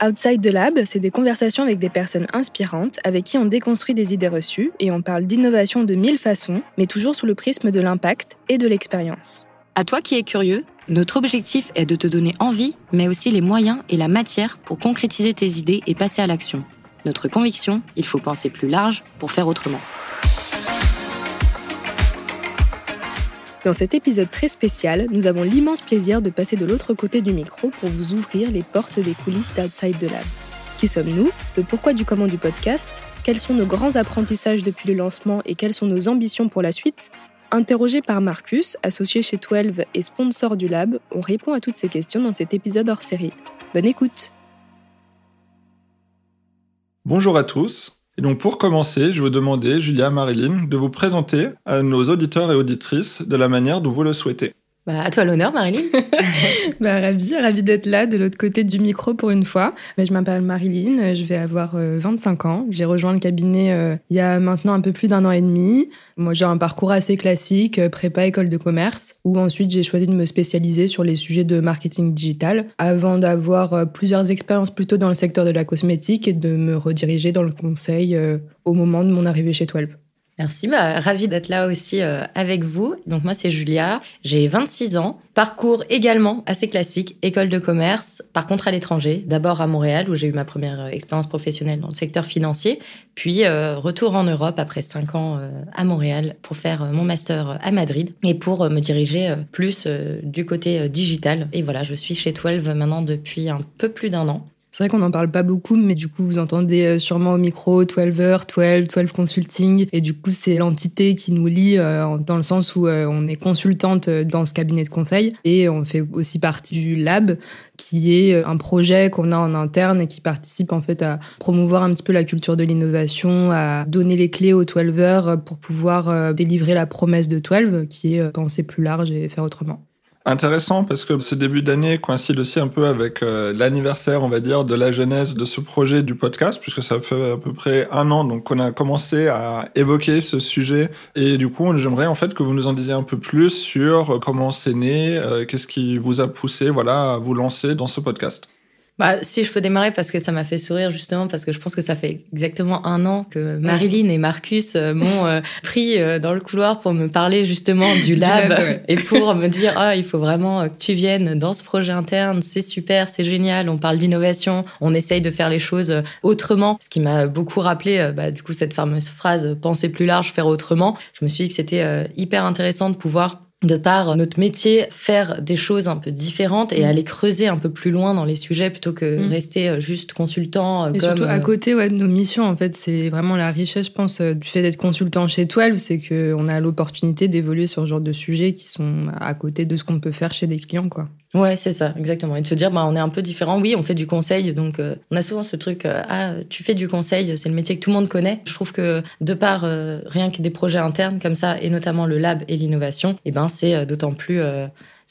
Outside the Lab, c'est des conversations avec des personnes inspirantes avec qui on déconstruit des idées reçues et on parle d'innovation de mille façons, mais toujours sous le prisme de l'impact et de l'expérience. À toi qui es curieux, notre objectif est de te donner envie, mais aussi les moyens et la matière pour concrétiser tes idées et passer à l'action. Notre conviction, il faut penser plus large pour faire autrement. Dans cet épisode très spécial, nous avons l'immense plaisir de passer de l'autre côté du micro pour vous ouvrir les portes des coulisses d'Outside the Lab. Qui sommes-nous? Le pourquoi du comment du podcast? Quels sont nos grands apprentissages depuis le lancement et quelles sont nos ambitions pour la suite? Interrogé par Marcus, associé chez 12 et sponsor du lab, on répond à toutes ces questions dans cet épisode hors série. Bonne écoute. Bonjour à tous, et donc pour commencer, je vous demander, Julia, Marilyn, de vous présenter à nos auditeurs et auditrices de la manière dont vous le souhaitez. Bah, à toi l'honneur, Marilyn. bah, ravi, ravi d'être là, de l'autre côté du micro pour une fois. Mais je m'appelle Marilyn, je vais avoir 25 euh, ans. J'ai rejoint le cabinet euh, il y a maintenant un peu plus d'un an et demi. Moi, j'ai un parcours assez classique, euh, prépa école de commerce, où ensuite j'ai choisi de me spécialiser sur les sujets de marketing digital, avant d'avoir plusieurs expériences plutôt dans le secteur de la cosmétique et de me rediriger dans le conseil au moment de mon arrivée chez 12. Merci, bah, ravie d'être là aussi euh, avec vous. Donc moi c'est Julia, j'ai 26 ans, parcours également assez classique, école de commerce, par contre à l'étranger, d'abord à Montréal où j'ai eu ma première euh, expérience professionnelle dans le secteur financier, puis euh, retour en Europe après 5 ans à Montréal pour faire mon master à Madrid et pour me diriger plus du côté digital. Et voilà, je suis chez 12 maintenant depuis un peu plus d'un an. C'est vrai qu'on n'en parle pas beaucoup, mais du coup, vous entendez euh, sûrement au micro 12 heures, 12, 12 Consulting. Et du coup, c'est l'entité qui nous lie euh, dans le sens où euh, on est consultante dans ce cabinet de conseil et on fait aussi partie du lab, qui est un projet qu'on a en interne et qui participe en fait à promouvoir un petit peu la culture de l'innovation, à donner les clés aux 12 heures pour pouvoir délivrer la promesse de 12, qui est penser plus large et faire autrement intéressant parce que ce début d'année coïncide aussi un peu avec euh, l'anniversaire, on va dire, de la genèse de ce projet du podcast, puisque ça fait à peu près un an donc qu'on a commencé à évoquer ce sujet. Et du coup, j'aimerais en fait que vous nous en disiez un peu plus sur comment c'est né, euh, qu'est-ce qui vous a poussé, voilà, à vous lancer dans ce podcast. Bah, si je peux démarrer parce que ça m'a fait sourire justement parce que je pense que ça fait exactement un an que Marilyn et Marcus euh, m'ont euh, pris euh, dans le couloir pour me parler justement du lab, et pour me dire ah il faut vraiment que tu viennes dans ce projet interne c'est super c'est génial on parle d'innovation on essaye de faire les choses autrement. Ce qui m'a beaucoup rappelé bah, du coup cette fameuse phrase penser plus large faire autrement je me suis dit que c'était hyper intéressant de pouvoir de par notre métier, faire des choses un peu différentes et mm. aller creuser un peu plus loin dans les sujets plutôt que mm. rester euh, juste consultant. Euh, surtout à euh, côté ouais, de nos missions, en fait, c'est vraiment la richesse, je pense, du fait d'être consultant chez 12, c'est qu'on a l'opportunité d'évoluer sur ce genre de sujets qui sont à côté de ce qu'on peut faire chez des clients, quoi. Ouais, c'est ça, exactement. Et de se dire, bah, on est un peu différent. Oui, on fait du conseil, donc euh, on a souvent ce truc, euh, ah, tu fais du conseil, c'est le métier que tout le monde connaît. Je trouve que de par euh, rien que des projets internes comme ça, et notamment le lab et l'innovation, et eh ben c'est d'autant plus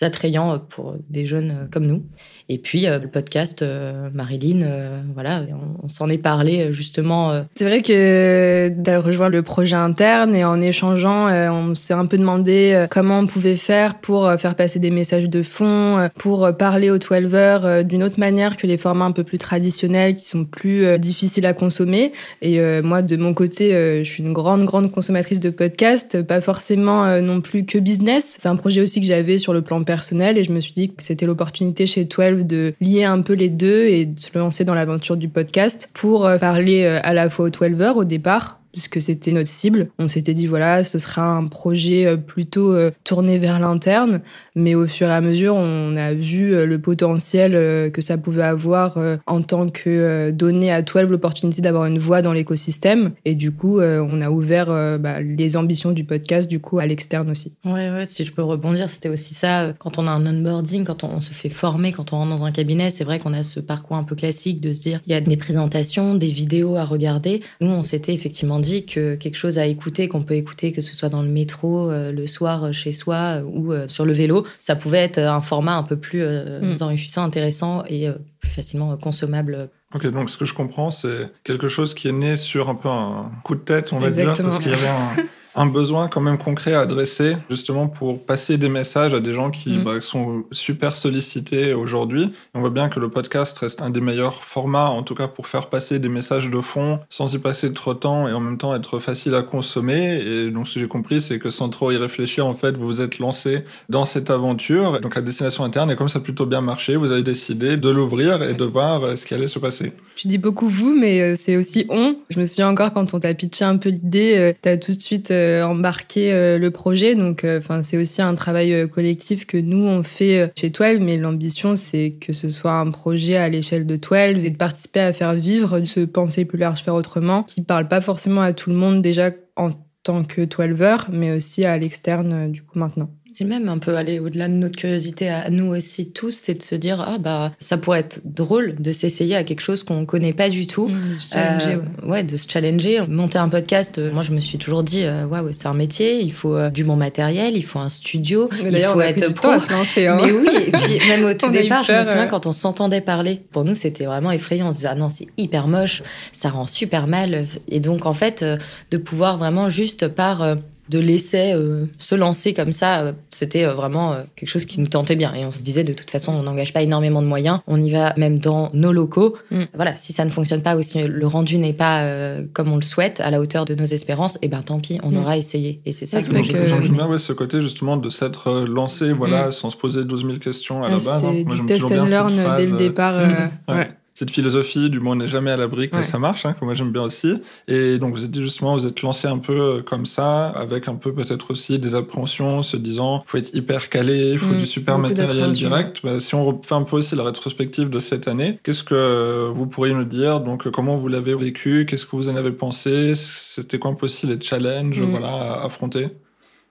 attrayant pour des jeunes comme nous. Et puis euh, le podcast euh, Marilyn, euh, voilà, on, s'en est parlé justement. C'est vrai que d'avoir rejoint le projet interne et en échangeant, on s'est un peu demandé comment on pouvait faire pour faire passer des messages de fond, pour parler aux 12 heures d'une autre manière que les formats un peu plus traditionnels qui sont plus difficiles à consommer. Et moi, de mon côté, je suis une grande, grande consommatrice de podcasts, pas forcément non plus que business. C'est un projet aussi que j'avais sur le plan personnel et je me suis dit que c'était l'opportunité chez 12 de lier un peu les deux et de se lancer dans l'aventure du podcast pour euh, parler euh, à la fois aux 12 heures au départ puisque c'était notre cible. On s'était dit, voilà, ce sera un projet euh, plutôt euh, tourné vers l'interne, mais au fur et à mesure, on a vu euh, le potentiel que ça pouvait avoir en tant que donner à 12 l'opportunité d'avoir une voix dans l'écosystème. Et du coup, on a ouvert bah, les ambitions du podcast, du coup, à l'externe aussi. Ouais, ouais, si je peux rebondir, c'était aussi ça. Quand on a un onboarding, quand on, se fait former, quand on rentre dans un cabinet, c'est vrai qu'on a ce parcours un peu classique de se dire, il y a des présentations, des vidéos à regarder. Nous, on s'était effectivement dit que quelque chose à écouter, qu'on peut écouter, que ce soit dans le métro, euh, le soir euh, chez soi euh, ou sur le vélo, ça pouvait être un format un peu plus mm. enrichissant, intéressant et plus facilement consommable. Ok, donc ce que je comprends, c'est quelque chose qui est né sur un peu un coup de tête, on va dire, parce qu'il y avait un un besoin quand même concret à adresser, justement pour passer des messages à des gens qui mm. bah, sont super sollicités aujourd'hui. On voit bien que le podcast reste un des meilleurs formats, en tout cas pour faire passer des messages de fond sans y passer trop de temps et en même temps être facile à consommer. Et donc, ce que j'ai compris, c'est que sans trop y réfléchir, en fait, vous vous êtes lancé dans cette aventure, donc à destination interne, et comme ça a plutôt bien marché, vous avez décidé de l'ouvrir et de voir euh, ce qui allait se passer. Tu dis beaucoup vous, mais euh, c'est aussi on. Je me souviens encore quand on t'a pitché un peu l'idée, euh, tu as tout de suite embarqué le projet. Donc, enfin, c'est aussi un travail collectif que nous on fait chez 12, mais l'ambition c'est que ce soit un projet à l'échelle de 12 et de participer à faire vivre ce penser plus large, faire autrement, qui parle pas forcément à tout le monde déjà en tant que 12 mais aussi à l'externe du coup maintenant. Et même un peu aller au-delà de notre curiosité à nous aussi tous, c'est de se dire ah bah ça pourrait être drôle de s'essayer à quelque chose qu'on connaît pas du tout. Mmh, euh, ouais. de se challenger. Monter un podcast, euh, moi je me suis toujours dit euh, waouh c'est un métier, il faut euh, du bon matériel, il faut un studio, il faut être pro. À se lancer, hein. Mais oui, et puis même au tout départ, je me souviens quand on s'entendait parler, pour nous c'était vraiment effrayant. On se disait ah non c'est hyper moche, ça rend super mal. Et donc en fait de pouvoir vraiment juste par de laisser euh, se lancer comme ça, euh, c'était euh, vraiment quelque chose qui nous tentait bien. Et on se disait, de toute façon, on n'engage pas énormément de moyens, on y va même dans nos locaux. Mm. Voilà, si ça ne fonctionne pas ou si le rendu n'est pas comme on le souhaite, à la hauteur de nos espérances, et eh ben tant pis, on mm. aura essayé. Et c'est ça, que j'ai J'aime bien ouais, ce côté justement de s'être lancé, voilà, mm. sans se poser 12 000 questions à la base. Hein. Moi, du test and learn dès le départ. Ouais cette philosophie du monde n'est jamais à l'abri que ça marche, hein, que moi j'aime bien aussi. Et donc vous êtes dit justement, vous êtes lancé un peu euh, comme ça, avec un peu peut-être aussi des appréhensions, se disant, faut être hyper calé, il faut mm, du super matériel direct. Bah, si on refait un peu aussi la rétrospective de cette année, qu'est-ce que vous pourriez nous dire? Donc comment vous l'avez vécu? Qu'est-ce que vous en avez pensé? C'était quoi un peu aussi les challenges, mm. voilà, à affronter?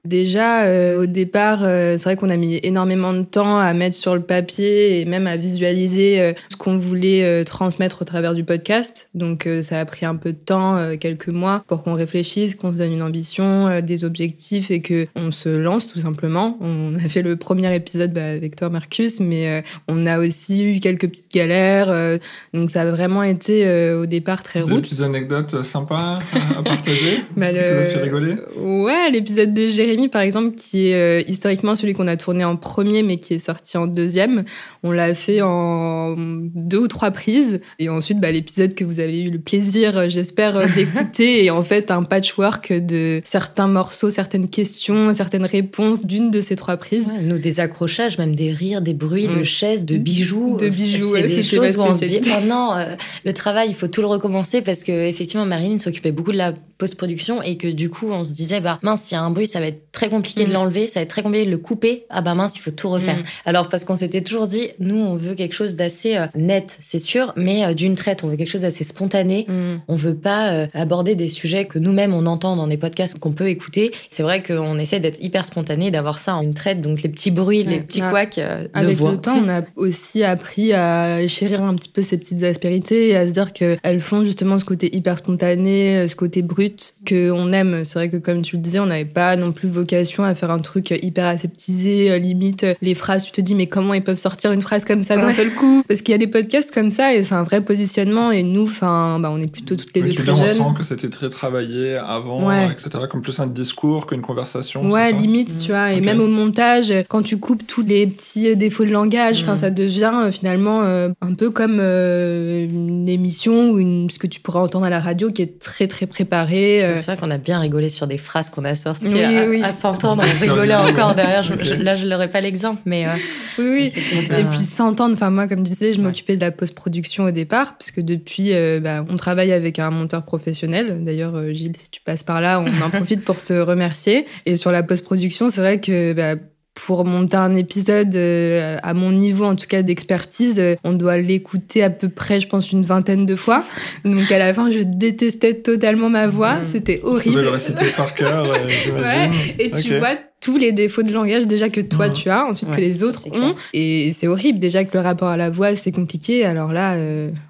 Déjà, euh, au départ, euh, c'est vrai qu'on a mis énormément de temps à mettre sur le papier et même à visualiser euh, ce qu'on voulait transmettre au travers du podcast. Donc, ça a pris un peu de temps, quelques mois, pour qu'on réfléchisse, qu'on se donne une ambition, des objectifs et que on se lance tout simplement. On a fait le premier épisode bah, avec toi, Marcus, mais on a aussi eu quelques petites galères. donc, ça a vraiment été au départ très route. Des petites anecdotes sympas à, partager bah, Ça vous a fait rigoler Ouais, l'épisode de Jérémy par exemple, qui est euh, historiquement celui qu'on a tourné en premier, mais qui est sorti en deuxième. On l'a fait en deux ou trois prises. Et ensuite, bah, l'épisode que vous avez eu le plaisir, euh, j'espère, euh, d'écouter est en fait un patchwork de certains morceaux, certaines questions, certaines réponses d'une de ces trois prises. nous, des accrochages, même des rires, des bruits de mm. chaises, de bijoux. De bijoux, c'est des choses où on se dit, oh non, le travail, il faut tout le recommencer parce que effectivement, Marilyn s'occupait beaucoup de la post-production et que du coup, on se disait, bah mince, s'il y a un bruit, ça va être très compliqué de mm. l'enlever, ça va être très compliqué de le couper. Ah bah mince, il faut tout refaire. Mm. Alors parce qu'on s'était toujours dit, nous on veut quelque chose d'assez euh, net, c'est sûr, mais euh, d'une traite, on veut quelque chose d'assez spontané. Mm. On veut pas euh, aborder des sujets que nous-mêmes on entend dans des podcasts qu'on peut écouter. C'est vrai qu'on essaie d'être hyper spontané, d'avoir ça en une traite, donc les petits bruits, les petits couacs de Avec le temps, on a aussi appris à chérir un petit peu ces petites aspérités et à se dire qu'elles font justement ce côté hyper spontané, ce côté brut que on aime. C'est vrai que comme tu le disais, on n'avait pas non plus vocation à faire un truc hyper aseptisé, euh, limite euh, les phrases, tu te dis mais comment ils peuvent sortir une phrase comme ça d'un seul coup? Parce qu'il y a des podcasts comme ça et c'est un vrai positionnement et nous, enfin, bah, on est plutôt toutes les deux très jeunes. On sent que c'était très travaillé avant, etc. Comme plus un discours qu'une conversation. Ouais, limite, tu vois. Et même au montage, quand tu coupes tous les petits euh, défauts de langage, enfin, mm. ça devient finalement un peu comme une émission ou une, ce que tu pourras entendre à la radio qui est très très préparée. C'est vrai qu'on a bien rigolé sur des phrases qu'on a sorties oui, à, oui. à s'entendre. On rigolait encore derrière. là, je n'aurais pas l'exemple, mais. Euh, oui, oui. Et puis s'entendre. Enfin, moi, comme je disais, je m'occupais de la post-production au départ, puisque depuis, euh, bah, on travaille avec un monteur professionnel. D'ailleurs, euh, Gilles, si tu passes par là, on en profite pour te remercier. Et sur la post-production, c'est vrai que. Bah, pour monter un épisode euh, à mon niveau en tout cas d'expertise, euh, on doit l'écouter à peu près, je pense, une vingtaine de fois. Donc à la fin, je détestais totalement ma voix, mmh. c'était horrible. Tu le réciter par cœur, euh, ouais. Et tu vois tous les défauts de langage déjà que toi mmh. tu as, ensuite que les autres ont. Et c'est horrible déjà que le rapport à la voix c'est compliqué. Alors là,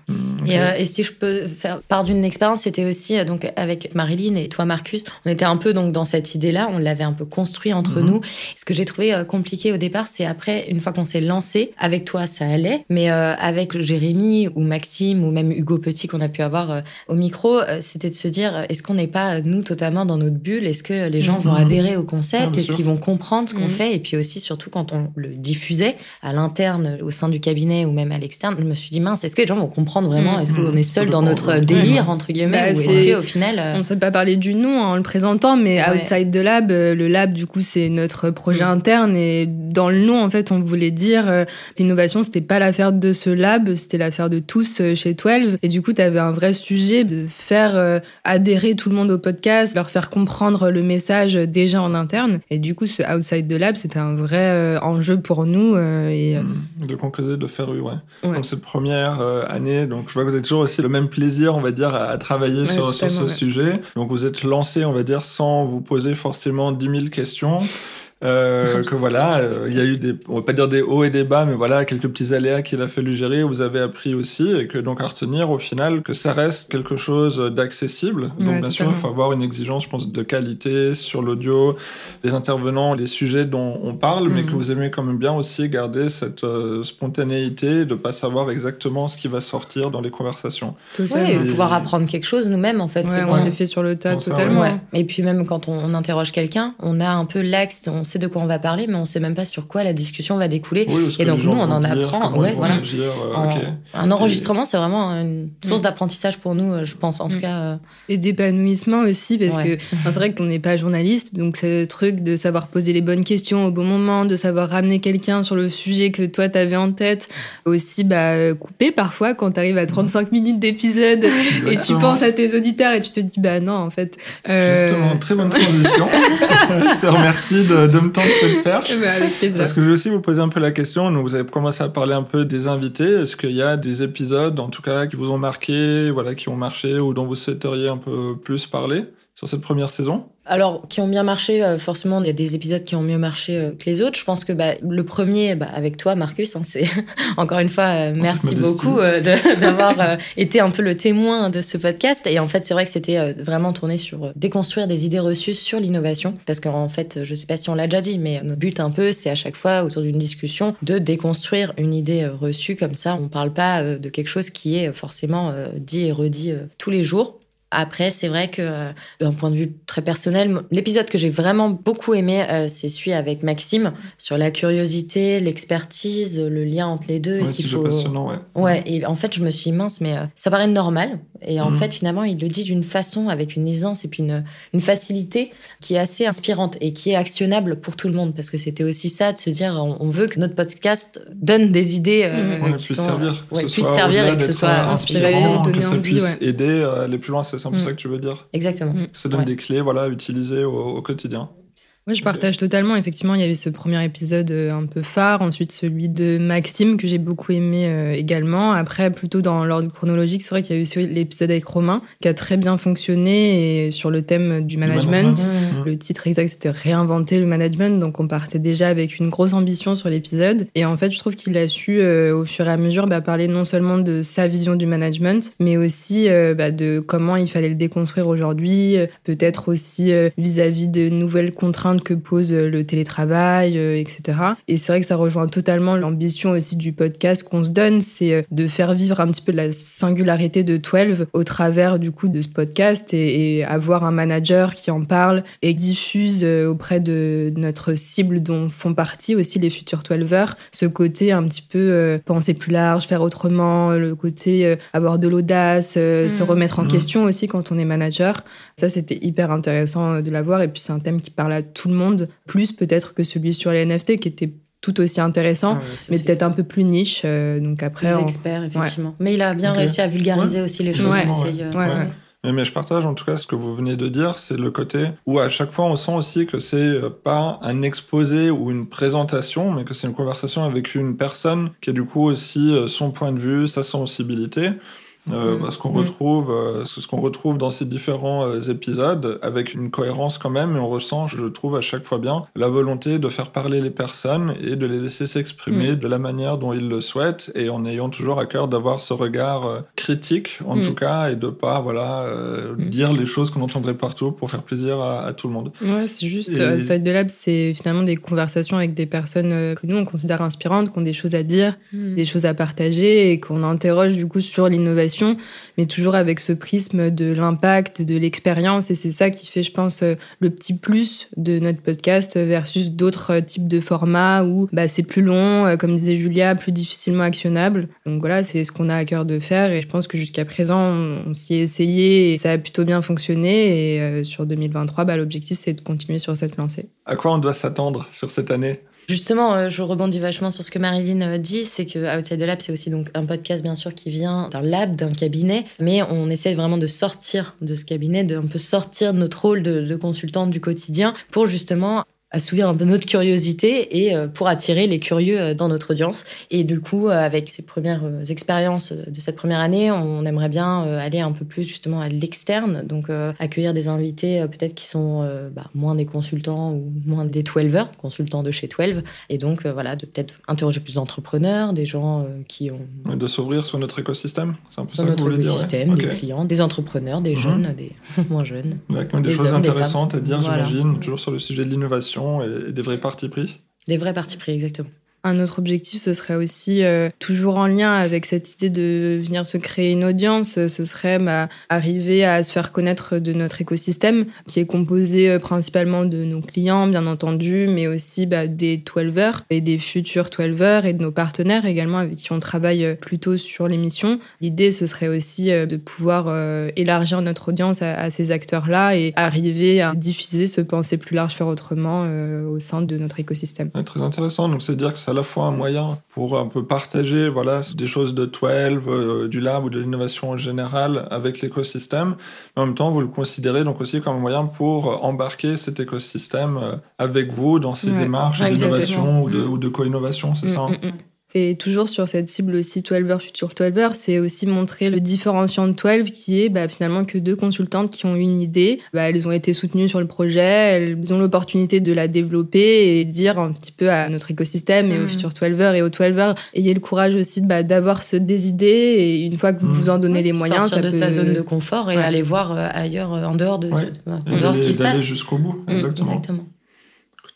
mmh. Euh, et, si je peux faire part d'une expérience, c'était aussi donc avec Marilyn et toi Marcus, on était un peu donc dans cette idée-là, on l'avait un peu construit entre mhm. nous. Ce que j'ai trouvé compliqué au départ, c'est après une fois qu'on s'est lancé, avec toi ça allait, mais avec Jérémy ou Maxime ou même Hugo Petit qu'on a pu avoir au micro, c'était de se dire est-ce qu'on n'est pas nous totalement dans notre bulle? Est-ce que les gens vont mhm. adhérer au concept? Est-ce qu'ils vont comprendre ce qu'on mhm. fait? Et puis aussi surtout quand on le diffusait à l'interne au sein du cabinet ou même à l'externe, je me suis dit mince, est-ce que les gens vont comprendre vraiment Est-ce qu'on est seul dans notre délire entre guillemets bah, ou est-ce qu'au final euh, on ne sait pas parler du nom en le présentant, mais outside the lab, euh, le lab du coup c'est notre projet mm. interne et dans le nom en fait on voulait dire euh, l'innovation c'était pas l'affaire de ce lab, c'était l'affaire de tous chez 12 et du coup tu avais un vrai sujet de faire adhérer tout le monde au podcast, leur faire comprendre le message déjà en interne. Et du coup ce outside the lab c'était un vrai enjeu pour nous et mm. de conclure de faire ouais. Donc cette première année donc je vois que vous avez toujours aussi le même plaisir on va dire à, travailler sur, sur ce sujet. Donc vous êtes lancé, on va dire, sans vous poser forcément 10 000 questions. Euh, que voilà, euh, il y a eu des, on va pas dire des hauts et des bas, mais voilà, quelques petits aléas qu'il a fallu gérer, vous avez appris aussi, et que donc à retenir au final que ça reste quelque chose d'accessible. Donc bien sûr, il faut avoir une exigence, je pense, de qualité sur l'audio, les intervenants, les sujets dont on parle, mais que mm. vous aimez quand même bien aussi garder cette euh, spontanéité, de pas savoir exactement ce qui va sortir dans les conversations. Oui, et pouvoir apprendre quelque chose nous-mêmes en fait. on s'est fait sur le tas totalement. Et puis même quand on, interroge quelqu'un, on a un peu l'axe, on sait de quoi on va parler, mais on sait même pas sur quoi la discussion va découler. et donc nous, on en apprend. voilà. Euh, un enregistrement, c'est vraiment une source mm. d'apprentissage pour nous, euh, je pense, en tout mm. cas. Euh. Et d'épanouissement aussi, parce que c'est vrai qu'on n'est pas journaliste, donc le truc de savoir poser les bonnes questions au bon moment, de savoir ramener quelqu'un sur le sujet que toi t'avais en tête, aussi bah, couper parfois quand tu arrives à 35 minutes d'épisode et tu penses à tes auditeurs et tu te dis bah non en fait. Justement, très bonne transition. je te remercie de de me tendre cette perche. Eh ben, avec plaisir. Parce que je vais aussi vous poser un peu la question. Donc, vous avez commencé à parler un peu des invités. Est-ce qu'il y a des épisodes, en tout cas, qui vous ont marqué, voilà, qui ont marché ou dont vous souhaiteriez un peu plus parler sur cette première saison? Alors, qui ont bien marché, euh, forcément, il y a des épisodes qui ont mieux marché euh, que les autres. Je pense que bah, le premier, bah, avec toi, Marcus, hein, c'est encore une fois, euh, merci beaucoup d'avoir été un peu le témoin de ce podcast. Et en fait, c'est vrai que c'était vraiment tourné sur déconstruire des idées reçues sur l'innovation. Parce qu'en fait, je sais pas si on l'a déjà dit, mais notre but un peu, c'est à chaque fois, autour d'une discussion, de déconstruire une idée reçue. Comme ça, on parle pas de quelque chose qui est forcément dit et redit tous les jours. Après, c'est vrai que euh, d'un point de vue très personnel, l'épisode que j'ai vraiment beaucoup aimé, euh, c'est celui avec Maxime sur la curiosité, l'expertise, le lien entre les deux. Ouais, c'est faut... passionnant, ouais. Ouais, et en fait, je me suis mince, mais euh, ça paraît normal. Et en mm. fait, finalement, il le dit d'une façon, avec une aisance et puis une, une facilité qui est assez inspirante et qui est actionnable pour tout le monde. Parce que c'était aussi ça, de se dire, on, veut que notre podcast donne des idées qui puisse servir, puisse servir et que ce soit inspirant, que ça puisse aider à aller plus loin c'est un peu ça que tu veux dire? Exactement. Ça donne des clés voilà, à utiliser au quotidien. Oui, je partage totalement. Effectivement, il y avait ce premier épisode euh, un peu phare, ensuite celui de Maxime que j'ai beaucoup aimé euh, également. Après, plutôt dans l'ordre chronologique, c'est vrai qu'il y a eu aussi l'épisode avec Romain qui a très bien fonctionné et sur le thème du management. Mmh. Le titre exact c'était réinventer le management, donc on partait déjà avec une grosse ambition sur l'épisode. Et en fait, je trouve qu'il a su euh, au fur et à mesure bah, parler non seulement de sa vision du management, mais aussi bah, de comment il fallait le déconstruire aujourd'hui, peut-être aussi vis-à-vis -vis de nouvelles contraintes que pose euh, le télétravail, euh, etc. Et c'est vrai que ça rejoint totalement l'ambition aussi du podcast qu'on se donne, c'est euh, de faire vivre un petit peu la singularité de 12 au travers du coup de ce podcast et, avoir un manager qui en parle et diffuse auprès de notre cible dont font partie aussi les futurs 12 ce côté un petit peu penser plus large, faire autrement, le côté avoir de l'audace, se mmh. remettre en mmh. question aussi quand on est manager. Ça, c'était hyper intéressant de l'avoir et puis c'est un thème qui parle à tout le monde, plus peut-être que celui sur les NFT qui était tout aussi intéressant, ah mais peut-être un peu plus niche. Euh, donc après, plus expert effectivement. Mais il a bien réussi à vulgariser aussi les choses. Mais, mais, je partage en tout cas ce que vous venez de dire, c'est le côté où à chaque fois on sent aussi que c'est euh, pas un exposé ou une présentation, mais que c'est une conversation avec une personne qui a du coup aussi euh, son point de vue, sa sensibilité. Euh, mm. ce qu'on mm. retrouve, euh, ce qu'on retrouve dans ces différents euh, épisodes, avec une cohérence quand même, et on ressent, je trouve à chaque fois bien, la volonté de faire parler les personnes et de les laisser s'exprimer mm. de la manière dont ils le souhaitent, et en ayant toujours à cœur d'avoir ce regard critique, en mm. tout cas, et de pas voilà euh, mm. dire les choses qu'on entendrait partout pour faire plaisir à, tout le monde. Ouais, c'est juste. Et... Side de Lab, c'est finalement des conversations avec des personnes que nous on considère inspirantes, qui ont des choses à dire, des choses à partager, et qu'on interroge du coup sur l'innovation, mais toujours avec ce prisme de l'impact, de l'expérience, et c'est ça qui fait, je pense, le petit plus de notre podcast versus d'autres types de formats où bah, c'est plus long, comme disait Julia, plus difficilement actionnable. Donc voilà, c'est ce qu'on a à cœur de faire et je pense que jusqu'à présent, on, s'y est essayé et ça a plutôt bien fonctionné. Et euh, sur 2023, bah, l'objectif, c'est de continuer sur cette lancée. À quoi on doit s'attendre sur cette année? Justement, euh, je rebondis vachement sur ce que Marilyn euh, dit, c'est que Outside the Lab, c'est aussi donc un podcast bien sûr qui vient d'un lab, d'un cabinet, mais on essaie vraiment de sortir de ce cabinet, de un peu sortir de notre rôle de, de consultante du quotidien pour justement assouvir un peu notre curiosité et euh, pour attirer les curieux euh, dans notre audience. Et du coup, euh, avec ces premières expériences de cette première année, on aimerait bien aller un peu plus justement à l'externe, donc accueillir des invités peut-être qui sont bah, moins des consultants ou moins des 12 consultants de chez 12. Et donc, voilà, de peut-être interroger plus d'entrepreneurs, des gens qui ont... de s'ouvrir sur notre écosystème, c'est un peu ça que vous voulez dire écosystème, des clients, des entrepreneurs, des mhm. jeunes, des moins jeunes. D'accord, des, choses intéressantes à dire, j'imagine, toujours sur le sujet de l'innovation et des vrais partis pris? Des vrais partis pris, exactement. Un autre objectif, ce serait aussi, euh, toujours en lien avec cette idée de venir se créer une audience, ce serait bah, arriver à se faire connaître de notre écosystème, qui est composé euh, principalement de nos clients, bien entendu, mais aussi bah, des 12 et des futurs 12 et de nos partenaires également avec qui on travaille euh, plutôt sur l'émission. L'idée, ce serait aussi de pouvoir élargir notre audience à, ces acteurs-là et arriver à diffuser ce penser plus large, faire autrement au sein de notre écosystème. très intéressant. Donc, c'est dire que ça la fois un moyen pour un peu partager voilà, des choses de 12, euh, du lab ou de l'innovation en général avec l'écosystème. Mais en même temps, vous le considérez donc aussi comme un moyen pour embarquer cet écosystème euh, avec vous dans ces démarches d'innovation ou de, mm. ou de co-innovation, c'est mm, ça? mm, et toujours sur cette cible aussi 12 futur 12 c'est aussi montrer le différenciant de 12 qui est bah, finalement que deux consultantes qui ont eu une idée, bah, elles ont été soutenues sur le projet, elles ont l'opportunité de la développer et dire un petit peu à notre écosystème et aux mm. futur 12 et aux 12 ayez le courage aussi bah, d'avoir des idées et une fois que vous vous en donnez les moyens, sortir de sa zone de confort et aller voir euh, ailleurs euh, en dehors de, en dehors ce qui se passe. jusqu'au bout, mm, exactement.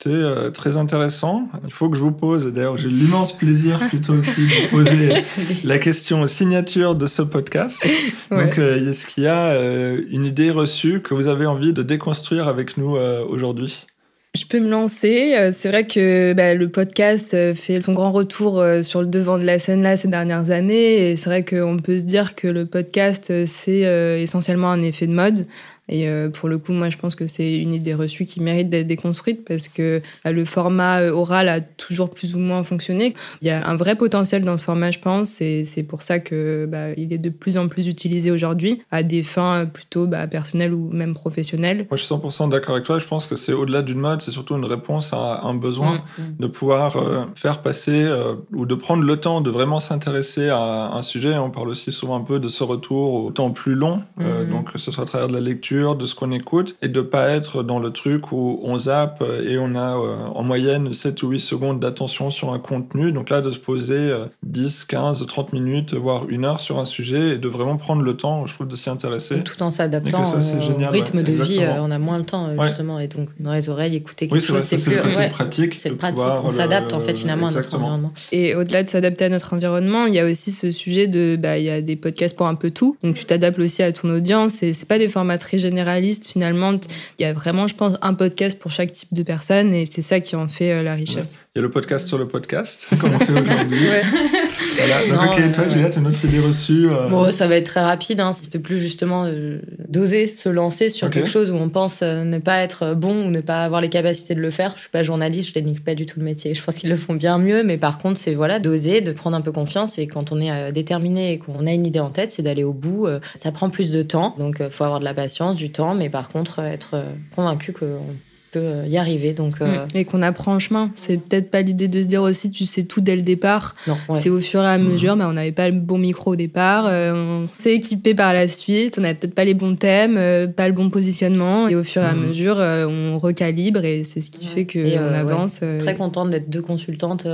Euh, très intéressant. Il faut que je vous pose, d'ailleurs j'ai l'immense plaisir plutôt aussi de vous poser la question signature de ce podcast. Donc euh, est-ce qu'il y a euh, une idée reçue que vous avez envie de déconstruire avec nous aujourd'hui? Je peux me lancer. C'est vrai que bah, le podcast fait son grand retour sur le devant de la scène là ces dernières années. Et c'est vrai qu'on peut se dire que le podcast, c'est essentiellement un effet de mode. Et euh, pour le coup, moi, je pense que c'est une idée reçue qui mérite d'être déconstruite parce que bah, le format euh, oral a toujours plus ou moins fonctionné. Il y a un vrai potentiel dans ce format, je pense, et c'est pour ça que bah, il est de plus en plus utilisé aujourd'hui à des fins plutôt bah, personnelles ou même professionnelles. Moi, je suis 100% d'accord avec toi. Je pense que c'est au-delà d'une mode, c'est surtout une réponse à un besoin mm, mm. de pouvoir euh, faire passer ou de prendre le temps de vraiment s'intéresser à un sujet. On parle aussi souvent un peu de ce retour au temps plus long, mm, donc que ce soit à travers de la lecture de ce qu'on écoute et de pas être dans le truc où on zappe et on a euh, en moyenne 7 ou 8 secondes d'attention sur un contenu. Donc là, de se poser 10, 15, 30 minutes, voire une heure sur un sujet et de vraiment prendre le temps, je trouve, de s'y intéresser. Tout en s'adaptant au rythme de vie, euh, on a moins le temps euh, justement. Et donc, dans les oreilles, écouter quelque chose, c'est plus pratique. C'est le pratique. On s'adapte en fait finalement à notre environnement. Et au-delà de s'adapter à notre environnement, il y a aussi ce sujet de, bah, il y a des podcasts pour un peu tout. Donc tu t'adaptes aussi à ton audience et c'est pas des formats très généraliste. Finalement, il y a vraiment, je pense, un podcast pour chaque type de personne et c'est ça qui en fait euh, la richesse. Il y a le podcast sur le podcast, comme on fait aujourd'hui. ouais. Voilà. Donc, ok, toi, Juliette, une autre idée reçue euh, Bon, ça va être très rapide. Hein. C'était plus justement euh, d'oser se lancer sur quelque chose où on pense ne pas être bon ou ne pas avoir les capacités de le faire. Je suis pas journaliste, je dénigre pas du tout le métier. Je pense qu'ils le font bien mieux, mais par contre, c'est voilà, d'oser, de prendre un peu confiance. Et quand on est déterminé et qu'on a une idée en tête, c'est d'aller au bout. ça prend plus de temps, donc il faut avoir de la patience, du temps, mais par contre, être convaincu qu'on peux y arriver. Donc, mm. Et qu'on apprend en chemin. C'est peut-être pas l'idée de se dire aussi tu sais tout dès le départ. C'est au fur et à mm. mesure. mais on n'avait pas le bon micro au départ. on s'est équipé par la suite. On n'avait peut-être pas les bons thèmes, pas le bon positionnement. Et au fur et à mesure, on recalibre et c'est ce qui fait qu'on avance. Très contente d'être deux consultantes,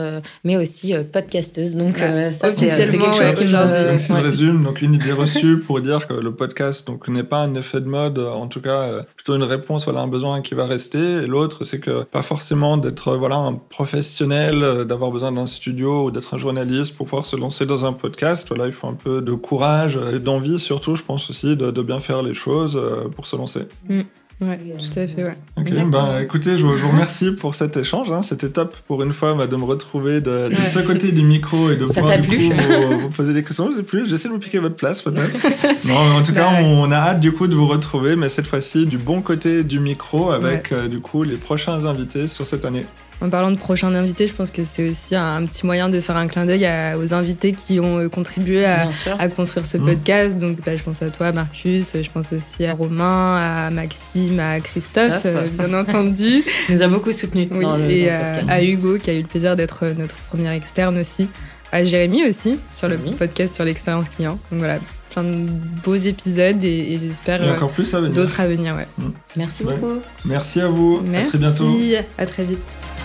mais aussi podcasteuses. Donc, ça, c'est quelque chose qui me. Si on résume, donc une idée reçue pour dire que le podcast donc n'est pas un effet de mode, en tout cas euh, plutôt une réponse voilà un besoin qui va rester. Et l'autre c'est que pas forcément d'être voilà un professionnel, euh, d'avoir besoin d'un studio ou d'être un journaliste pour pouvoir se lancer dans un podcast. Voilà, il faut un peu de courage et d'envie surtout, je pense aussi de, bien faire les choses euh, pour se lancer. Mm. Ouais, tout à fait, ouais. Ok, bah, écoutez, je vous, remercie pour cet échange. Hein. C'était top pour une fois bah, de me retrouver de, ce côté du micro et de pouvoir coup, vous, poser des questions. Je sais plus, j'essaie de vous piquer votre place peut-être. non, en tout cas, on a hâte du coup de vous retrouver, mais cette fois-ci du bon côté du micro avec euh, du coup les prochains invités sur cette année. En parlant de prochains invités, je pense que c'est aussi un, petit moyen de faire un clin d'œil aux invités qui ont euh, contribué à, construire ce mmh. podcast. Donc, bah, je pense à toi, Marcus. Je pense aussi à Romain, à Maxime, à Christophe, euh, bien entendu. Il nous a beaucoup soutenus. Oui, et à, Hugo, qui a eu le plaisir d'être notre première externe aussi. À Jérémy aussi, sur le podcast sur l'expérience client. Donc voilà, plein de beaux épisodes et, j'espère d'autres à venir. Ouais. Mmh. Merci beaucoup. Merci à vous. Merci. À très bientôt. À très vite.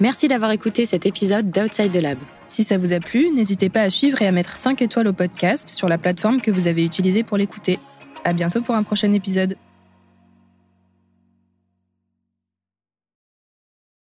Merci d'avoir écouté cet épisode d'Outside the Lab. Si ça vous a plu, n'hésitez pas à suivre et à mettre 5 étoiles au podcast sur la plateforme que vous avez utilisée pour l'écouter. À bientôt pour un prochain épisode.